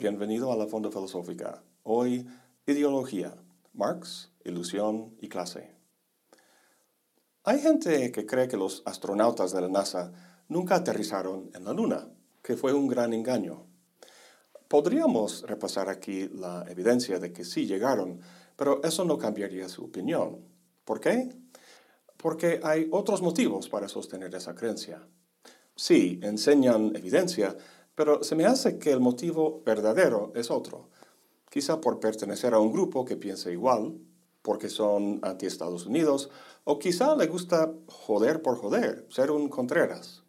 bienvenido a la Fonda Filosófica. Hoy, ideología, Marx, ilusión y clase. Hay gente que cree que los astronautas de la NASA nunca aterrizaron en la Luna, que fue un gran engaño. Podríamos repasar aquí la evidencia de que sí llegaron, pero eso no cambiaría su opinión. ¿Por qué? Porque hay otros motivos para sostener esa creencia. Sí, enseñan evidencia, pero se me hace que el motivo verdadero es otro. Quizá por pertenecer a un grupo que piensa igual, porque son anti-Estados Unidos, o quizá le gusta joder por joder, ser un Contreras.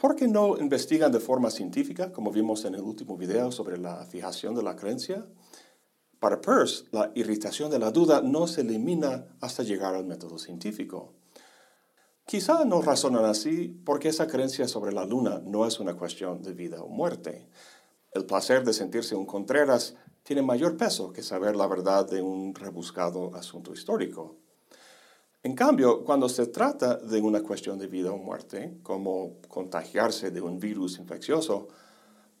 ¿Por qué no investigan de forma científica, como vimos en el último video sobre la fijación de la creencia? Para Peirce, la irritación de la duda no se elimina hasta llegar al método científico. Quizá no razonan así porque esa creencia sobre la luna no es una cuestión de vida o muerte. El placer de sentirse un Contreras tiene mayor peso que saber la verdad de un rebuscado asunto histórico. En cambio, cuando se trata de una cuestión de vida o muerte, como contagiarse de un virus infeccioso,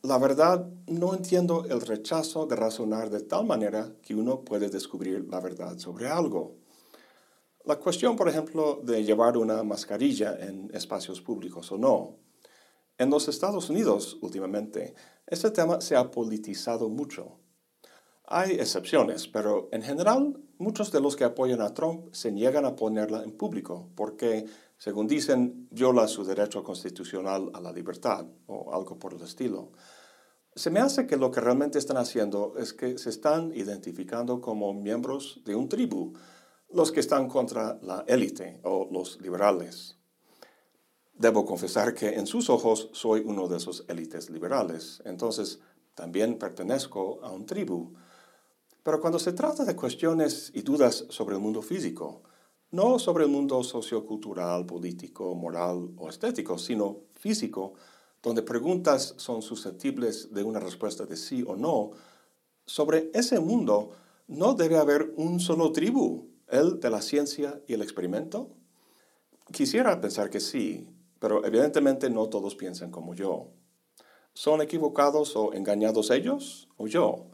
la verdad no entiendo el rechazo de razonar de tal manera que uno puede descubrir la verdad sobre algo. La cuestión, por ejemplo, de llevar una mascarilla en espacios públicos o no. En los Estados Unidos, últimamente, este tema se ha politizado mucho. Hay excepciones, pero en general muchos de los que apoyan a Trump se niegan a ponerla en público porque, según dicen, viola su derecho constitucional a la libertad o algo por el estilo. Se me hace que lo que realmente están haciendo es que se están identificando como miembros de un tribu, los que están contra la élite o los liberales. Debo confesar que en sus ojos soy uno de esos élites liberales, entonces también pertenezco a un tribu. Pero cuando se trata de cuestiones y dudas sobre el mundo físico, no sobre el mundo sociocultural, político, moral o estético, sino físico, donde preguntas son susceptibles de una respuesta de sí o no, sobre ese mundo no debe haber un solo tribu, el de la ciencia y el experimento. Quisiera pensar que sí, pero evidentemente no todos piensan como yo. ¿Son equivocados o engañados ellos o yo?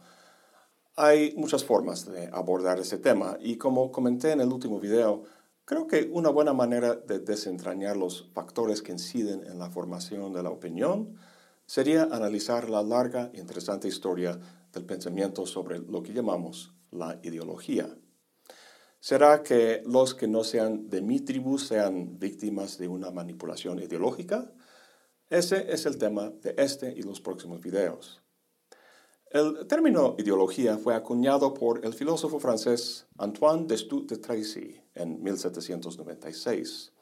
Hay muchas formas de abordar ese tema y como comenté en el último video, creo que una buena manera de desentrañar los factores que inciden en la formación de la opinión sería analizar la larga e interesante historia del pensamiento sobre lo que llamamos la ideología. ¿Será que los que no sean de mi tribu sean víctimas de una manipulación ideológica? Ese es el tema de este y los próximos videos. El término ideología fue acuñado por el filósofo francés Antoine Destutt de Tracy en 1796.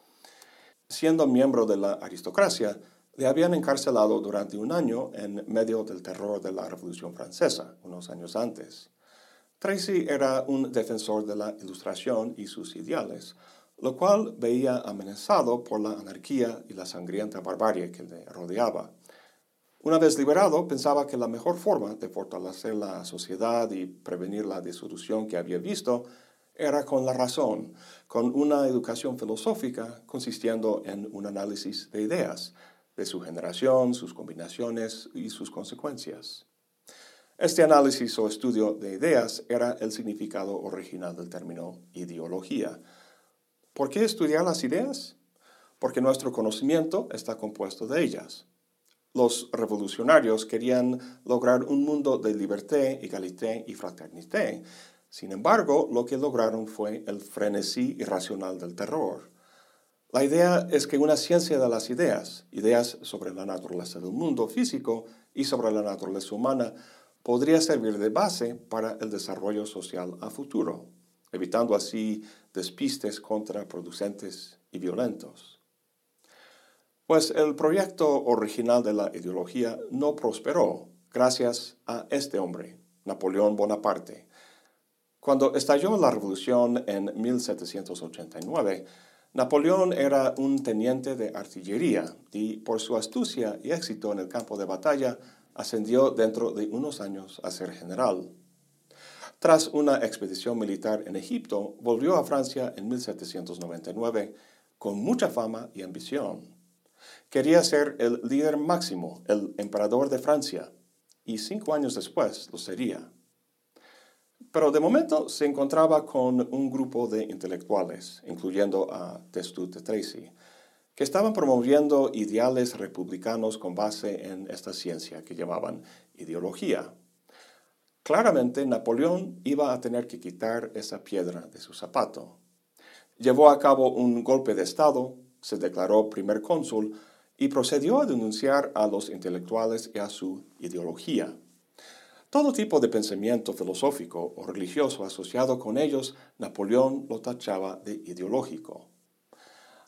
Siendo miembro de la aristocracia, le habían encarcelado durante un año en medio del terror de la Revolución Francesa, unos años antes. Tracy era un defensor de la Ilustración y sus ideales, lo cual veía amenazado por la anarquía y la sangrienta barbarie que le rodeaba. Una vez liberado, pensaba que la mejor forma de fortalecer la sociedad y prevenir la disolución que había visto era con la razón, con una educación filosófica consistiendo en un análisis de ideas, de su generación, sus combinaciones y sus consecuencias. Este análisis o estudio de ideas era el significado original del término ideología. ¿Por qué estudiar las ideas? Porque nuestro conocimiento está compuesto de ellas. Los revolucionarios querían lograr un mundo de libertad, igualdad y fraternité. Sin embargo, lo que lograron fue el frenesí irracional del terror. La idea es que una ciencia de las ideas, ideas sobre la naturaleza del mundo físico y sobre la naturaleza humana, podría servir de base para el desarrollo social a futuro, evitando así despistes contraproducentes y violentos. Pues el proyecto original de la ideología no prosperó gracias a este hombre, Napoleón Bonaparte. Cuando estalló la revolución en 1789, Napoleón era un teniente de artillería y por su astucia y éxito en el campo de batalla ascendió dentro de unos años a ser general. Tras una expedición militar en Egipto, volvió a Francia en 1799 con mucha fama y ambición. Quería ser el líder máximo, el emperador de Francia. y cinco años después lo sería. Pero de momento se encontraba con un grupo de intelectuales, incluyendo a Destutt de Tracy, que estaban promoviendo ideales republicanos con base en esta ciencia que llamaban ideología. Claramente Napoleón iba a tener que quitar esa piedra de su zapato. Llevó a cabo un golpe de Estado, se declaró primer cónsul y procedió a denunciar a los intelectuales y a su ideología. Todo tipo de pensamiento filosófico o religioso asociado con ellos, Napoleón lo tachaba de ideológico.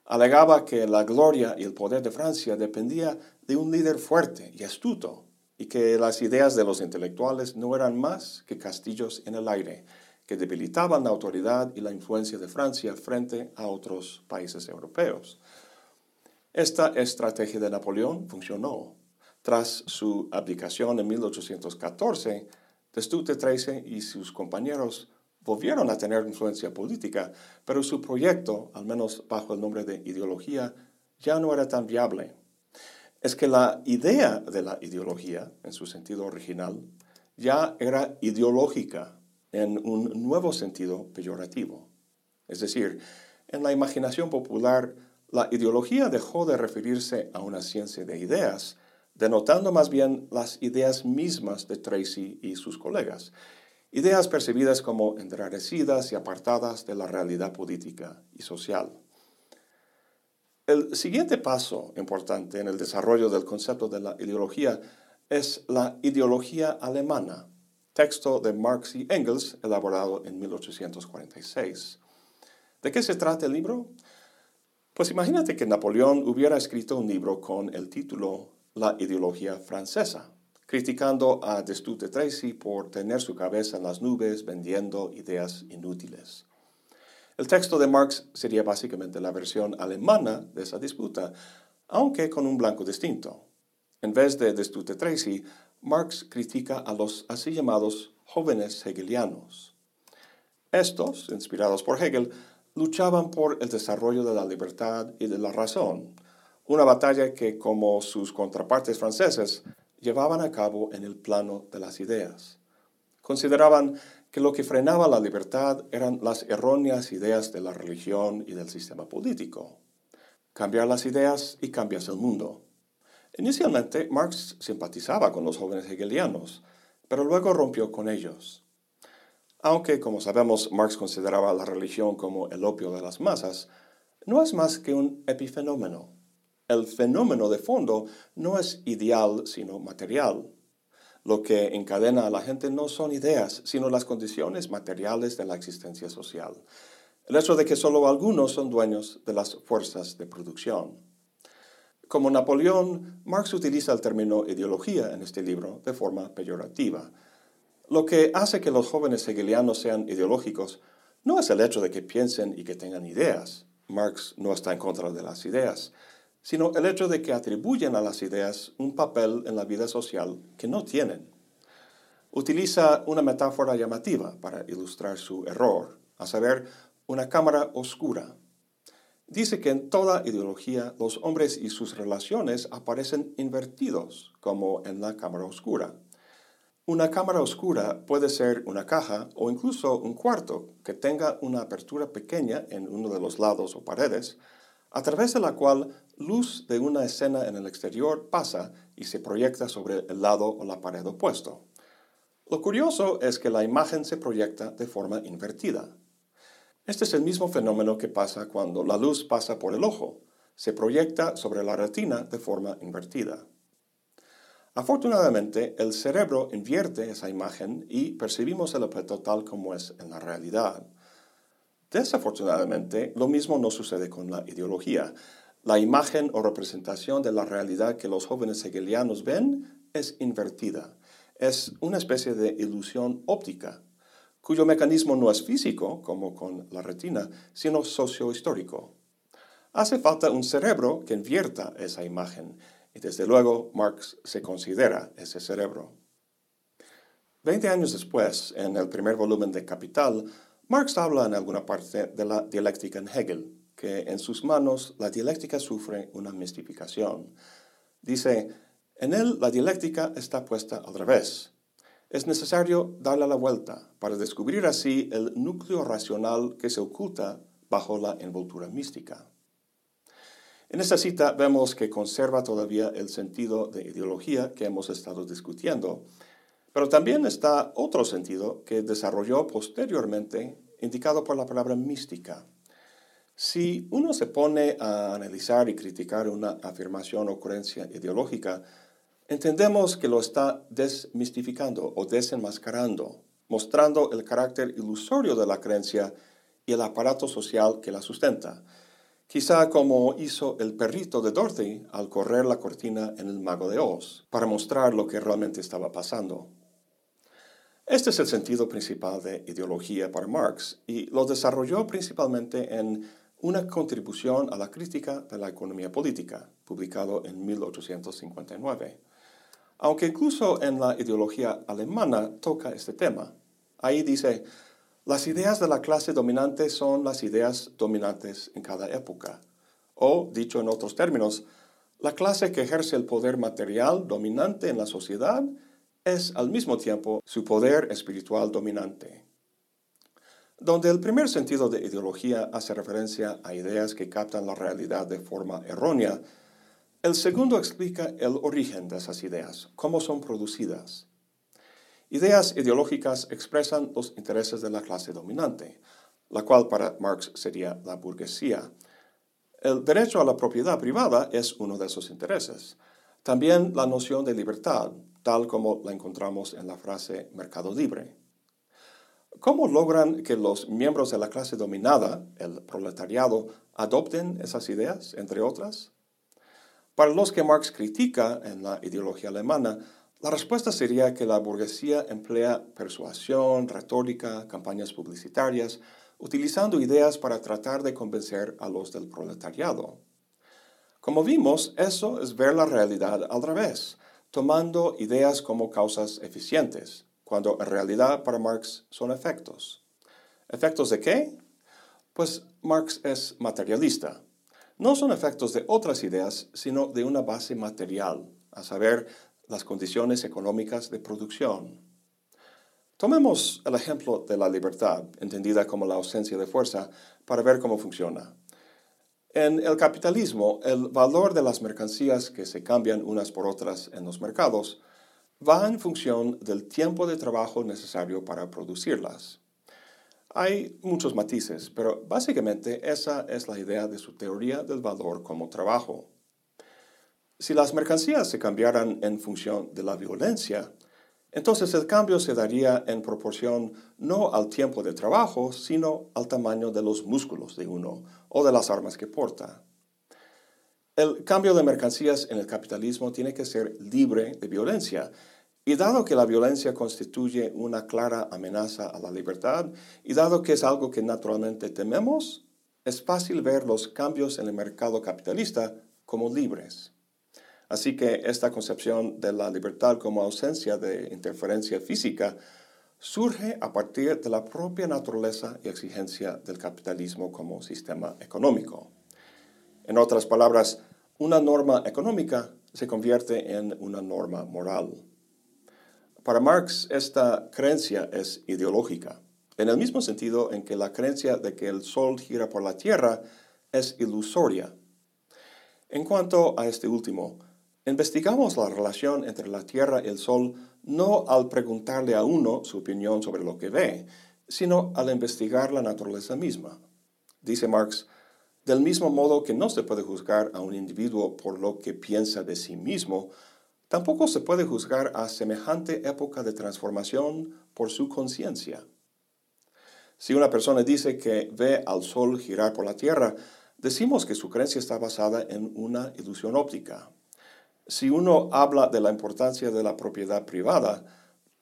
Alegaba que la gloria y el poder de Francia dependía de un líder fuerte y astuto, y que las ideas de los intelectuales no eran más que castillos en el aire, que debilitaban la autoridad y la influencia de Francia frente a otros países europeos. Esta estrategia de Napoleón funcionó. Tras su abdicación en 1814, Destutt de y sus compañeros volvieron a tener influencia política, pero su proyecto, al menos bajo el nombre de ideología, ya no era tan viable. Es que la idea de la ideología, en su sentido original, ya era ideológica en un nuevo sentido peyorativo. Es decir, en la imaginación popular, la ideología dejó de referirse a una ciencia de ideas, denotando más bien las ideas mismas de Tracy y sus colegas, ideas percibidas como enrarecidas y apartadas de la realidad política y social. El siguiente paso importante en el desarrollo del concepto de la ideología es la ideología alemana, texto de Marx y Engels elaborado en 1846. ¿De qué se trata el libro? Pues imagínate que Napoleón hubiera escrito un libro con el título La ideología francesa criticando a Destutt de Tracy por tener su cabeza en las nubes vendiendo ideas inútiles. El texto de Marx sería básicamente la versión alemana de esa disputa, aunque con un blanco distinto. En vez de Destutt de Tracy, Marx critica a los así llamados jóvenes hegelianos. Estos, inspirados por Hegel, luchaban por el desarrollo de la libertad y de la razón, una batalla que, como sus contrapartes franceses, llevaban a cabo en el plano de las ideas. Consideraban que lo que frenaba la libertad eran las erróneas ideas de la religión y del sistema político. Cambiar las ideas y cambias el mundo. Inicialmente, Marx simpatizaba con los jóvenes hegelianos, pero luego rompió con ellos. Aunque, como sabemos, Marx consideraba la religión como el opio de las masas, no es más que un epifenómeno, el fenómeno de fondo no es ideal, sino material. Lo que encadena a la gente no son ideas, sino las condiciones materiales de la existencia social. El hecho de que solo algunos son dueños de las fuerzas de producción. Como Napoleón, Marx utiliza el término ideología en este libro de forma peyorativa. Lo que hace que los jóvenes hegelianos sean ideológicos no es el hecho de que piensen y que tengan ideas. Marx no está en contra de las ideas, sino el hecho de que atribuyen a las ideas un papel en la vida social que no tienen. Utiliza una metáfora llamativa para ilustrar su error, a saber, una cámara oscura. Dice que en toda ideología los hombres y sus relaciones aparecen invertidos, como en la cámara oscura. Una cámara oscura puede ser una caja o incluso un cuarto que tenga una apertura pequeña en uno de los lados o paredes, a través de la cual luz de una escena en el exterior pasa y se proyecta sobre el lado o la pared opuesto. Lo curioso es que la imagen se proyecta de forma invertida. Este es el mismo fenómeno que pasa cuando la luz pasa por el ojo. Se proyecta sobre la retina de forma invertida. Afortunadamente, el cerebro invierte esa imagen y percibimos el objeto tal como es en la realidad. Desafortunadamente, lo mismo no sucede con la ideología. La imagen o representación de la realidad que los jóvenes hegelianos ven es invertida. Es una especie de ilusión óptica, cuyo mecanismo no es físico, como con la retina, sino sociohistórico. Hace falta un cerebro que invierta esa imagen, y desde luego Marx se considera ese cerebro. Veinte años después, en el primer volumen de Capital, Marx habla en alguna parte de la dialéctica en Hegel, que en sus manos la dialéctica sufre una mistificación. Dice, En él la dialéctica está puesta al revés. Es necesario darle la vuelta para descubrir así el núcleo racional que se oculta bajo la envoltura mística. En esta cita vemos que conserva todavía el sentido de ideología que hemos estado discutiendo, pero también está otro sentido que desarrolló posteriormente, indicado por la palabra mística. Si uno se pone a analizar y criticar una afirmación o creencia ideológica, entendemos que lo está desmistificando o desenmascarando, mostrando el carácter ilusorio de la creencia y el aparato social que la sustenta. Quizá como hizo el perrito de Dorothy al correr la cortina en el mago de Oz, para mostrar lo que realmente estaba pasando. Este es el sentido principal de ideología para Marx y lo desarrolló principalmente en una contribución a la crítica de la economía política, publicado en 1859. Aunque incluso en la ideología alemana toca este tema. Ahí dice, las ideas de la clase dominante son las ideas dominantes en cada época. O, dicho en otros términos, la clase que ejerce el poder material dominante en la sociedad es al mismo tiempo su poder espiritual dominante. Donde el primer sentido de ideología hace referencia a ideas que captan la realidad de forma errónea, el segundo explica el origen de esas ideas, cómo son producidas. Ideas ideológicas expresan los intereses de la clase dominante, la cual para Marx sería la burguesía. El derecho a la propiedad privada es uno de esos intereses. También la noción de libertad, tal como la encontramos en la frase mercado libre. ¿Cómo logran que los miembros de la clase dominada, el proletariado, adopten esas ideas, entre otras? Para los que Marx critica en la ideología alemana, la respuesta sería que la burguesía emplea persuasión, retórica, campañas publicitarias, utilizando ideas para tratar de convencer a los del proletariado. Como vimos, eso es ver la realidad al revés, tomando ideas como causas eficientes, cuando en realidad para Marx son efectos. ¿Efectos de qué? Pues Marx es materialista. No son efectos de otras ideas, sino de una base material, a saber, las condiciones económicas de producción. Tomemos el ejemplo de la libertad, entendida como la ausencia de fuerza, para ver cómo funciona. En el capitalismo, el valor de las mercancías que se cambian unas por otras en los mercados va en función del tiempo de trabajo necesario para producirlas. Hay muchos matices, pero básicamente esa es la idea de su teoría del valor como trabajo. Si las mercancías se cambiaran en función de la violencia, entonces el cambio se daría en proporción no al tiempo de trabajo, sino al tamaño de los músculos de uno o de las armas que porta. El cambio de mercancías en el capitalismo tiene que ser libre de violencia. Y dado que la violencia constituye una clara amenaza a la libertad, y dado que es algo que naturalmente tememos, es fácil ver los cambios en el mercado capitalista como libres. Así que esta concepción de la libertad como ausencia de interferencia física surge a partir de la propia naturaleza y exigencia del capitalismo como sistema económico. En otras palabras, una norma económica se convierte en una norma moral. Para Marx, esta creencia es ideológica, en el mismo sentido en que la creencia de que el Sol gira por la Tierra es ilusoria. En cuanto a este último, Investigamos la relación entre la Tierra y el Sol no al preguntarle a uno su opinión sobre lo que ve, sino al investigar la naturaleza misma. Dice Marx, del mismo modo que no se puede juzgar a un individuo por lo que piensa de sí mismo, tampoco se puede juzgar a semejante época de transformación por su conciencia. Si una persona dice que ve al Sol girar por la Tierra, decimos que su creencia está basada en una ilusión óptica, si uno habla de la importancia de la propiedad privada,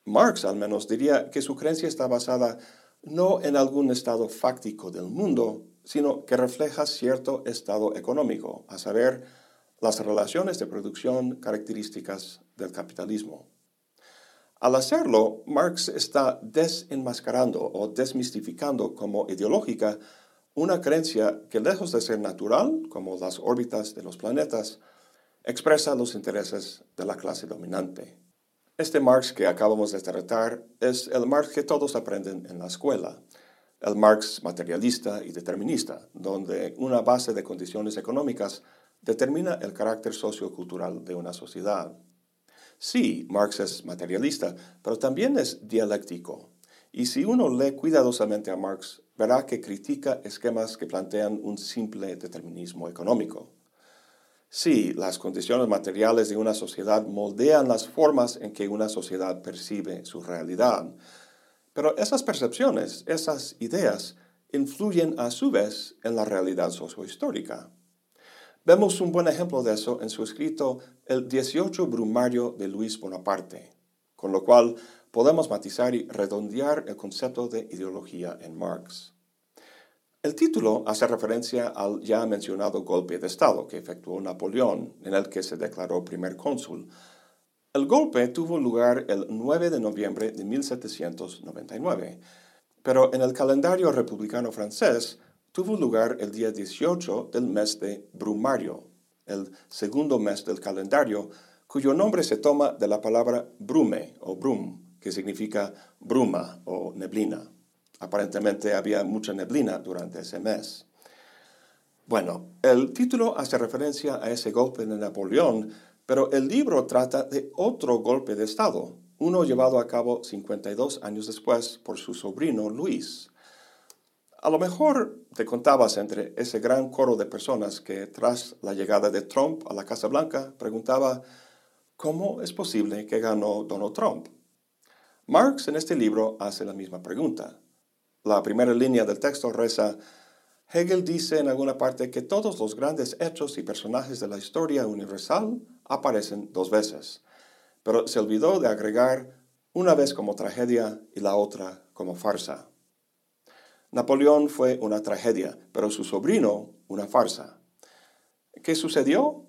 Marx al menos diría que su creencia está basada no en algún estado fáctico del mundo, sino que refleja cierto estado económico, a saber, las relaciones de producción características del capitalismo. Al hacerlo, Marx está desenmascarando o desmistificando como ideológica una creencia que lejos de ser natural, como las órbitas de los planetas, expresa los intereses de la clase dominante. Este Marx que acabamos de tratar es el Marx que todos aprenden en la escuela, el Marx materialista y determinista, donde una base de condiciones económicas determina el carácter sociocultural de una sociedad. Sí, Marx es materialista, pero también es dialéctico. Y si uno lee cuidadosamente a Marx, verá que critica esquemas que plantean un simple determinismo económico. Sí, las condiciones materiales de una sociedad moldean las formas en que una sociedad percibe su realidad, pero esas percepciones, esas ideas, influyen a su vez en la realidad sociohistórica. Vemos un buen ejemplo de eso en su escrito El 18 Brumario de Luis Bonaparte, con lo cual podemos matizar y redondear el concepto de ideología en Marx. El título hace referencia al ya mencionado golpe de Estado que efectuó Napoleón, en el que se declaró primer cónsul. El golpe tuvo lugar el 9 de noviembre de 1799, pero en el calendario republicano francés tuvo lugar el día 18 del mes de Brumario, el segundo mes del calendario, cuyo nombre se toma de la palabra brume o brum, que significa bruma o neblina. Aparentemente había mucha neblina durante ese mes. Bueno, el título hace referencia a ese golpe de Napoleón, pero el libro trata de otro golpe de Estado, uno llevado a cabo 52 años después por su sobrino Luis. A lo mejor te contabas entre ese gran coro de personas que tras la llegada de Trump a la Casa Blanca preguntaba, ¿cómo es posible que ganó Donald Trump? Marx en este libro hace la misma pregunta. La primera línea del texto reza, Hegel dice en alguna parte que todos los grandes hechos y personajes de la historia universal aparecen dos veces, pero se olvidó de agregar una vez como tragedia y la otra como farsa. Napoleón fue una tragedia, pero su sobrino una farsa. ¿Qué sucedió?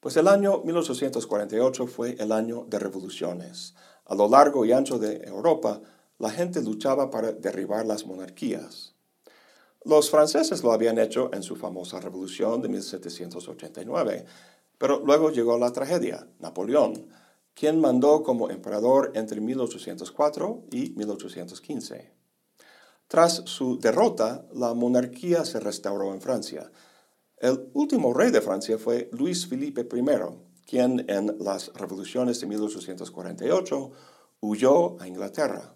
Pues el año 1848 fue el año de revoluciones. A lo largo y ancho de Europa, la gente luchaba para derribar las monarquías. Los franceses lo habían hecho en su famosa revolución de 1789, pero luego llegó la tragedia, Napoleón, quien mandó como emperador entre 1804 y 1815. Tras su derrota, la monarquía se restauró en Francia. El último rey de Francia fue Luis Felipe I, quien en las revoluciones de 1848 huyó a Inglaterra.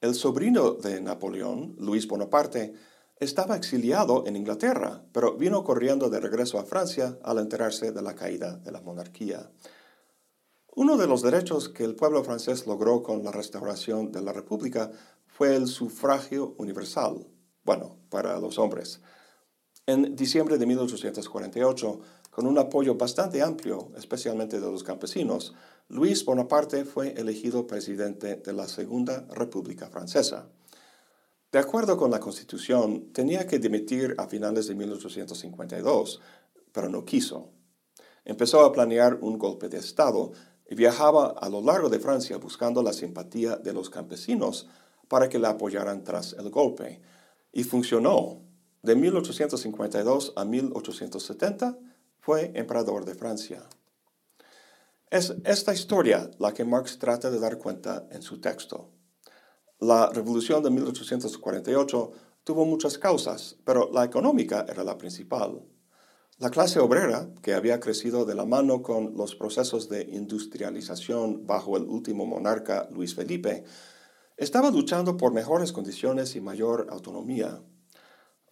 El sobrino de Napoleón, Luis Bonaparte, estaba exiliado en Inglaterra, pero vino corriendo de regreso a Francia al enterarse de la caída de la monarquía. Uno de los derechos que el pueblo francés logró con la restauración de la República fue el sufragio universal, bueno, para los hombres. En diciembre de 1848, con un apoyo bastante amplio, especialmente de los campesinos, Luis Bonaparte fue elegido presidente de la Segunda República Francesa. De acuerdo con la Constitución, tenía que dimitir a finales de 1852, pero no quiso. Empezó a planear un golpe de Estado y viajaba a lo largo de Francia buscando la simpatía de los campesinos para que la apoyaran tras el golpe. Y funcionó. De 1852 a 1870 fue emperador de Francia. Es esta historia la que Marx trata de dar cuenta en su texto. La revolución de 1848 tuvo muchas causas, pero la económica era la principal. La clase obrera, que había crecido de la mano con los procesos de industrialización bajo el último monarca Luis Felipe, estaba luchando por mejores condiciones y mayor autonomía.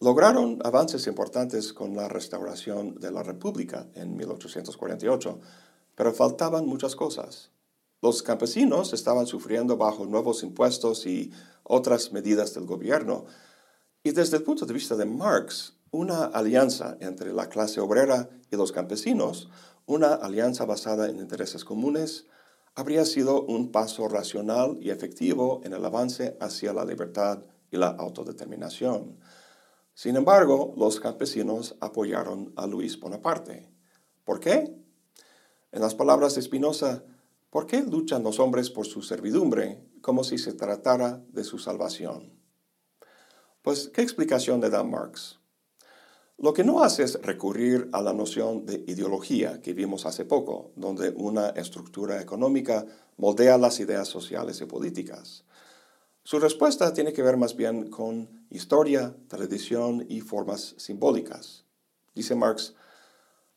Lograron avances importantes con la restauración de la República en 1848, pero faltaban muchas cosas. Los campesinos estaban sufriendo bajo nuevos impuestos y otras medidas del gobierno, y desde el punto de vista de Marx, una alianza entre la clase obrera y los campesinos, una alianza basada en intereses comunes, habría sido un paso racional y efectivo en el avance hacia la libertad y la autodeterminación. Sin embargo, los campesinos apoyaron a Luis Bonaparte. ¿Por qué? En las palabras de Spinoza, ¿por qué luchan los hombres por su servidumbre como si se tratara de su salvación? Pues, ¿qué explicación le da Marx? Lo que no hace es recurrir a la noción de ideología que vimos hace poco, donde una estructura económica moldea las ideas sociales y políticas. Su respuesta tiene que ver más bien con historia, tradición y formas simbólicas. Dice Marx,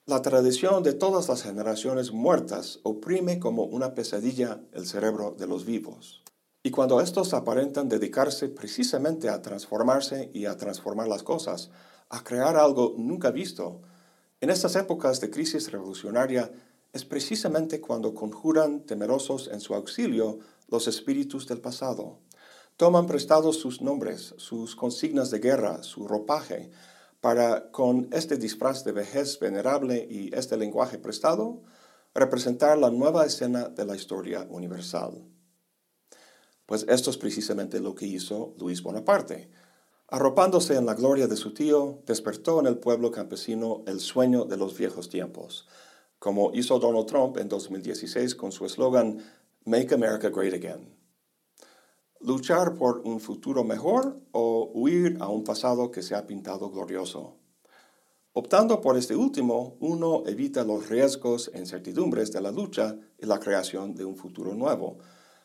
la tradición de todas las generaciones muertas oprime como una pesadilla el cerebro de los vivos. Y cuando estos aparentan dedicarse precisamente a transformarse y a transformar las cosas, a crear algo nunca visto, en estas épocas de crisis revolucionaria es precisamente cuando conjuran temerosos en su auxilio los espíritus del pasado. Toman prestados sus nombres, sus consignas de guerra, su ropaje, para, con este disfraz de vejez venerable y este lenguaje prestado, representar la nueva escena de la historia universal. Pues esto es precisamente lo que hizo Luis Bonaparte. Arropándose en la gloria de su tío, despertó en el pueblo campesino el sueño de los viejos tiempos, como hizo Donald Trump en 2016 con su eslogan Make America Great Again luchar por un futuro mejor o huir a un pasado que se ha pintado glorioso. Optando por este último, uno evita los riesgos e incertidumbres de la lucha y la creación de un futuro nuevo,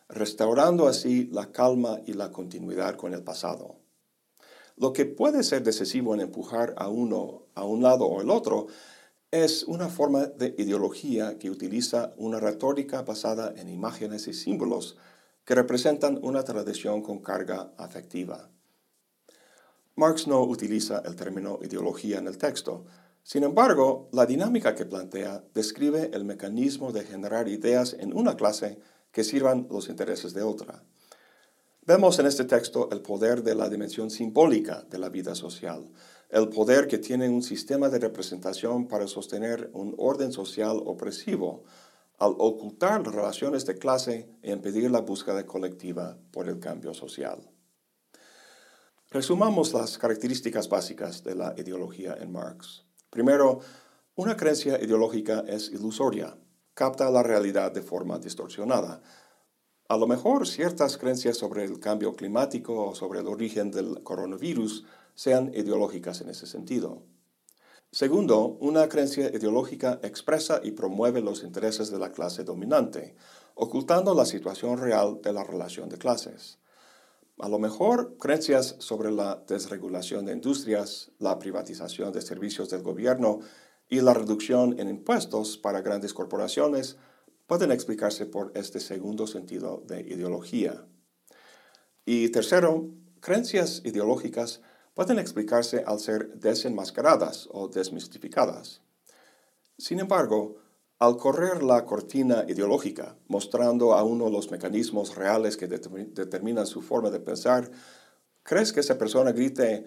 restaurando así la calma y la continuidad con el pasado. Lo que puede ser decisivo en empujar a uno a un lado o el otro es una forma de ideología que utiliza una retórica basada en imágenes y símbolos que representan una tradición con carga afectiva. Marx no utiliza el término ideología en el texto. Sin embargo, la dinámica que plantea describe el mecanismo de generar ideas en una clase que sirvan los intereses de otra. Vemos en este texto el poder de la dimensión simbólica de la vida social, el poder que tiene un sistema de representación para sostener un orden social opresivo, al ocultar las relaciones de clase e impedir la búsqueda colectiva por el cambio social. Resumamos las características básicas de la ideología en Marx. Primero, una creencia ideológica es ilusoria, capta la realidad de forma distorsionada. A lo mejor ciertas creencias sobre el cambio climático o sobre el origen del coronavirus sean ideológicas en ese sentido. Segundo, una creencia ideológica expresa y promueve los intereses de la clase dominante, ocultando la situación real de la relación de clases. A lo mejor, creencias sobre la desregulación de industrias, la privatización de servicios del gobierno y la reducción en impuestos para grandes corporaciones pueden explicarse por este segundo sentido de ideología. Y tercero, creencias ideológicas pueden explicarse al ser desenmascaradas o desmistificadas. Sin embargo, al correr la cortina ideológica, mostrando a uno los mecanismos reales que determinan su forma de pensar, ¿crees que esa persona grite,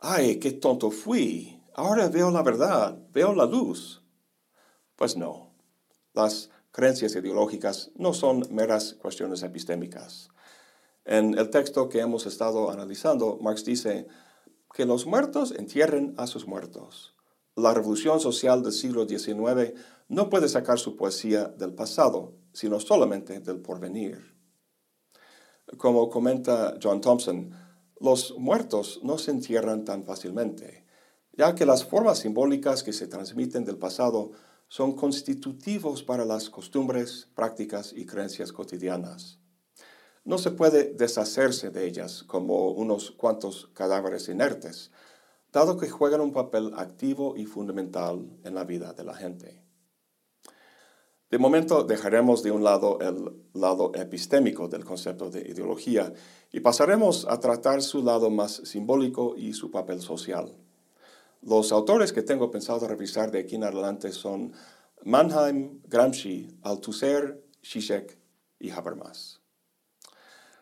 ¡ay, qué tonto fui! Ahora veo la verdad, veo la luz. Pues no, las creencias ideológicas no son meras cuestiones epistémicas. En el texto que hemos estado analizando, Marx dice, que los muertos entierren a sus muertos. La revolución social del siglo XIX no puede sacar su poesía del pasado, sino solamente del porvenir. Como comenta John Thompson, los muertos no se entierran tan fácilmente, ya que las formas simbólicas que se transmiten del pasado son constitutivos para las costumbres, prácticas y creencias cotidianas no se puede deshacerse de ellas como unos cuantos cadáveres inertes, dado que juegan un papel activo y fundamental en la vida de la gente. De momento dejaremos de un lado el lado epistémico del concepto de ideología y pasaremos a tratar su lado más simbólico y su papel social. Los autores que tengo pensado revisar de aquí en adelante son Mannheim, Gramsci, Althusser, Zizek y Habermas.